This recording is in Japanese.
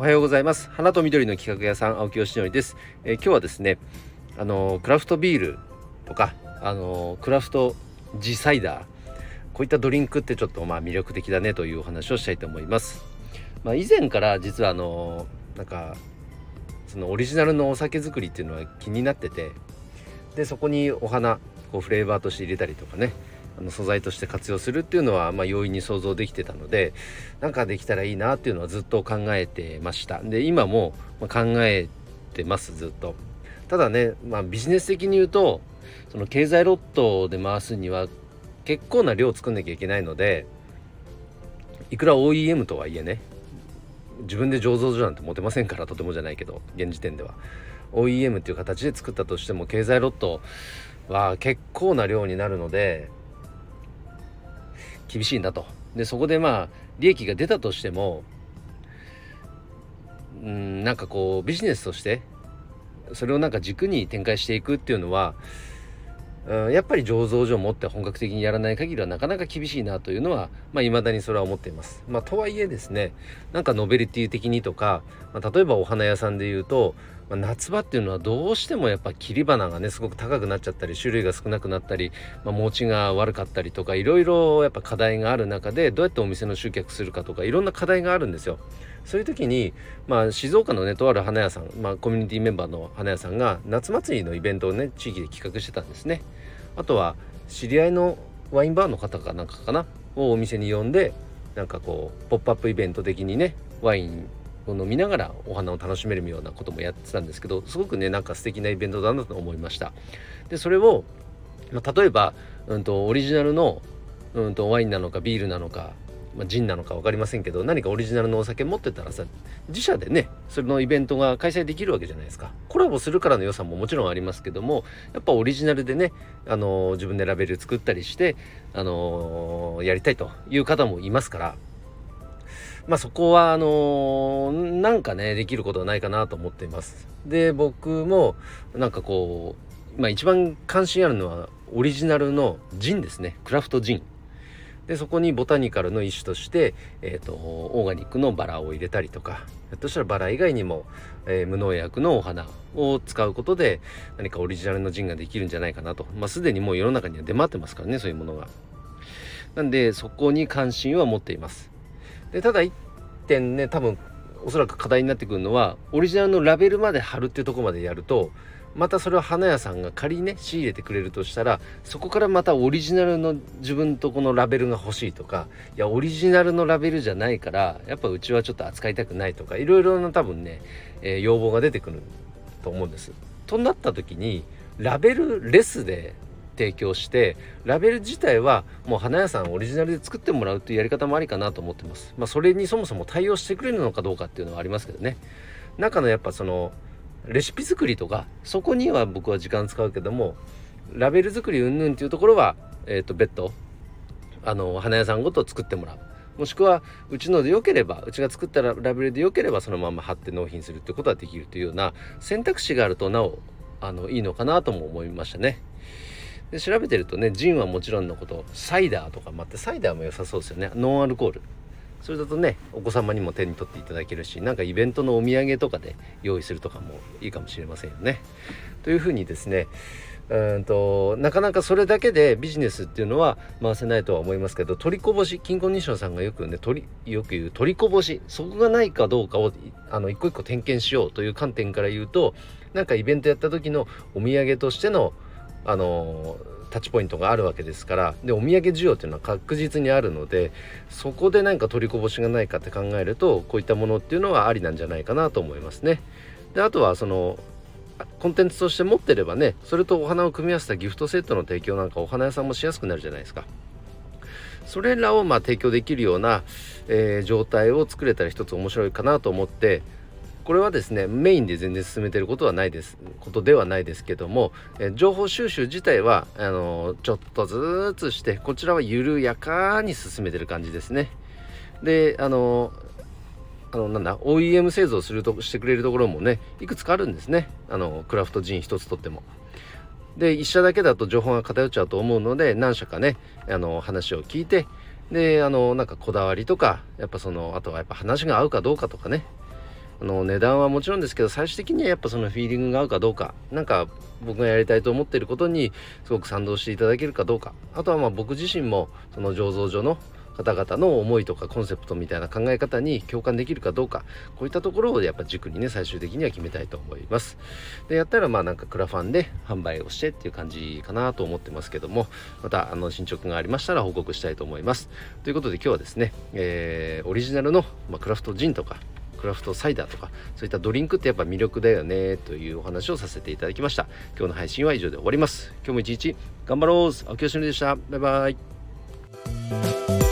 おはようございます。花と緑の企画屋さん青木よしのりです、えー、今日はですねあのー、クラフトビールとかあのー、クラフトジサイダーこういったドリンクってちょっとまあ魅力的だねというお話をしたいと思います。まあ、以前から実はあのなんかそのオリジナルのお酒作りっていうのは気になっててでそこにお花こうフレーバーとして入れたりとかねあの素材として活用するっていうのは、まあ、容易に想像できてたのでなんかできたらいいなっていうのはずっと考えてました。で今も考えてますずっと。ただね、まあ、ビジネス的に言うとその経済ロットで回すには結構な量作んなきゃいけないのでいくら OEM とはいえね自分で醸造所なんて持てませんからとてもじゃないけど現時点では。OEM っていう形で作ったとしても経済ロットは結構な量になるので厳しいんだとでそこでまあ利益が出たとしてもうんなんかこうビジネスとしてそれをなんか軸に展開していくっていうのはうんやっぱり醸造所を持って本格的にやらない限りはなかなか厳しいなというのはまあ、未だにそれは思っています。まあ、とはいえですねなんかノベルティ的にとか、まあ、例えばお花屋さんで言うと、まあ、夏場っていうのはどうしてもやっぱ切り花がねすごく高くなっちゃったり種類が少なくなったり、まあ、持ちが悪かったりとかいろいろやっぱ課題がある中でどうやってお店の集客するかとかいろんな課題があるんですよ。そういう時に、まあ、静岡のねとある花屋さん、まあ、コミュニティメンバーの花屋さんが夏祭りのイベントをね地域で企画してたんですね。あとは知り合いのワインバーの方かなんかかなをお店に呼んでなんかこうポップアップイベント的にねワイン飲みながらお花を楽しめるようなこともやってたんですけどすごくねなんか素敵なイベントだなと思いました。でそれを、まあ、例えば、うんと、オリジナルの、うんとワインなのかビールなのかまあ、ジンなのか分かりませんけど何かオリジナルのお酒持ってたらさ自社でねそれのイベントが開催できるわけじゃないですか。コラボするからの良さももちろんありますけどもやっぱオリジナルでね、あの、自分でラベル作ったりして、あの、やりたいという方もいますからまあそこはあのー、なんかねできることはないかなと思っていますで僕もなんかこうまあ一番関心あるのはオリジナルのジンですねクラフトジンでそこにボタニカルの一種として、えーと、オーガニックのバラを入れたりとかひょっとしたらバラ以外にも、えー、無農薬のお花を使うことで何かオリジナルのジンができるんじゃないかなとまあすでにもう世の中には出回ってますからねそういうものが。なんでそこに関心は持っています。でただ一点ね多分おそらく課題になってくるのはオリジナルのラベルまで貼るっていうとこまでやるとまたそれを花屋さんが仮にね仕入れてくれるとしたらそこからまたオリジナルの自分とこのラベルが欲しいとかいやオリジナルのラベルじゃないからやっぱうちはちょっと扱いたくないとかいろいろな多分ね、えー、要望が出てくると思うんです。となった時にラベルレスで提供してラベル自体はもう花屋さんオリジナルで作ってもらうっていうやり方もありかなと思ってます。まあ、それにそもそも対応してくれるのかどうかっていうのはありますけどね。中のやっぱそのレシピ作りとかそこには僕は時間使うけどもラベル作りうんぬんっていうところは、えーと、別途あの花屋さんごと作ってもらうもしくはうちのでよければうちが作ったラベルでよければそのまま貼って納品するってことはできるというような選択肢があるとなおあのいいのかなとも思いましたね。で調べてるとねジンはもちろんのことサイダーとかもあってサイダーも良さそうですよねノンアルコールそれだとねお子様にも手に取っていただけるしなんかイベントのお土産とかで用意するとかもいいかもしれませんよね。というふうにですねうんとなかなかそれだけでビジネスっていうのは回せないとは思いますけど取りこぼし金婚認証さんがよくね取りよく言う取りこぼしそこがないかどうかをあの一個一個点検しようという観点から言うとなんかイベントやった時のお土産としてのあのタッチポイントがあるわけですからでお土産需要っていうのは確実にあるのでそこで何か取りこぼしがないかって考えるとこういったものっていうのはありなんじゃないかなと思いますね。であとはそのコンテンツとして持ってればねそれとお花を組み合わせたギフトセットの提供なんかお花屋さんもしやすくなるじゃないですか。それらをまあ提供できるような、えー、状態を作れたら一つ面白いかなと思ってこれはですねメインで全然進めてることはないですことではないですけども、え情報収集自体はあのちょっとずつしてこちらは緩やかに進めてる感じですね。であのあのなんだ OEM 製造するとしてくれるところもねいくつかあるんですね。あのクラフトジン一つとっても。で1社だけだと情報が偏っちゃうと思うので何社かねあの話を聞いてであのなんかこだわりとかやっぱそのあとはやっぱ話が合うかどうかとかね。あの値段はもちろんですけど最終的にはやっぱそのフィーリングが合うかどうかなんか僕がやりたいと思っていることにすごく賛同していただけるかどうかあとはまあ僕自身もその醸造所の方々の思いとかコンセプトみたいな考え方に共感できるかどうかこういったところをやっぱ軸にね最終的には決めたいと思います。でやったらまあなんかクラファンで販売をしてっていう感じかなと思ってますけどもまたあの進捗がありましたら報告したいと思います。ということで今日はですね、えー、オリジナルの、まあ、クラフトジンとかクラフトサイダーとかそういったドリンクってやっぱ魅力だよねというお話をさせていただきました。今日の配信は以上で終わります。今日も一日頑張ろう。秋吉野でした。バイバイ。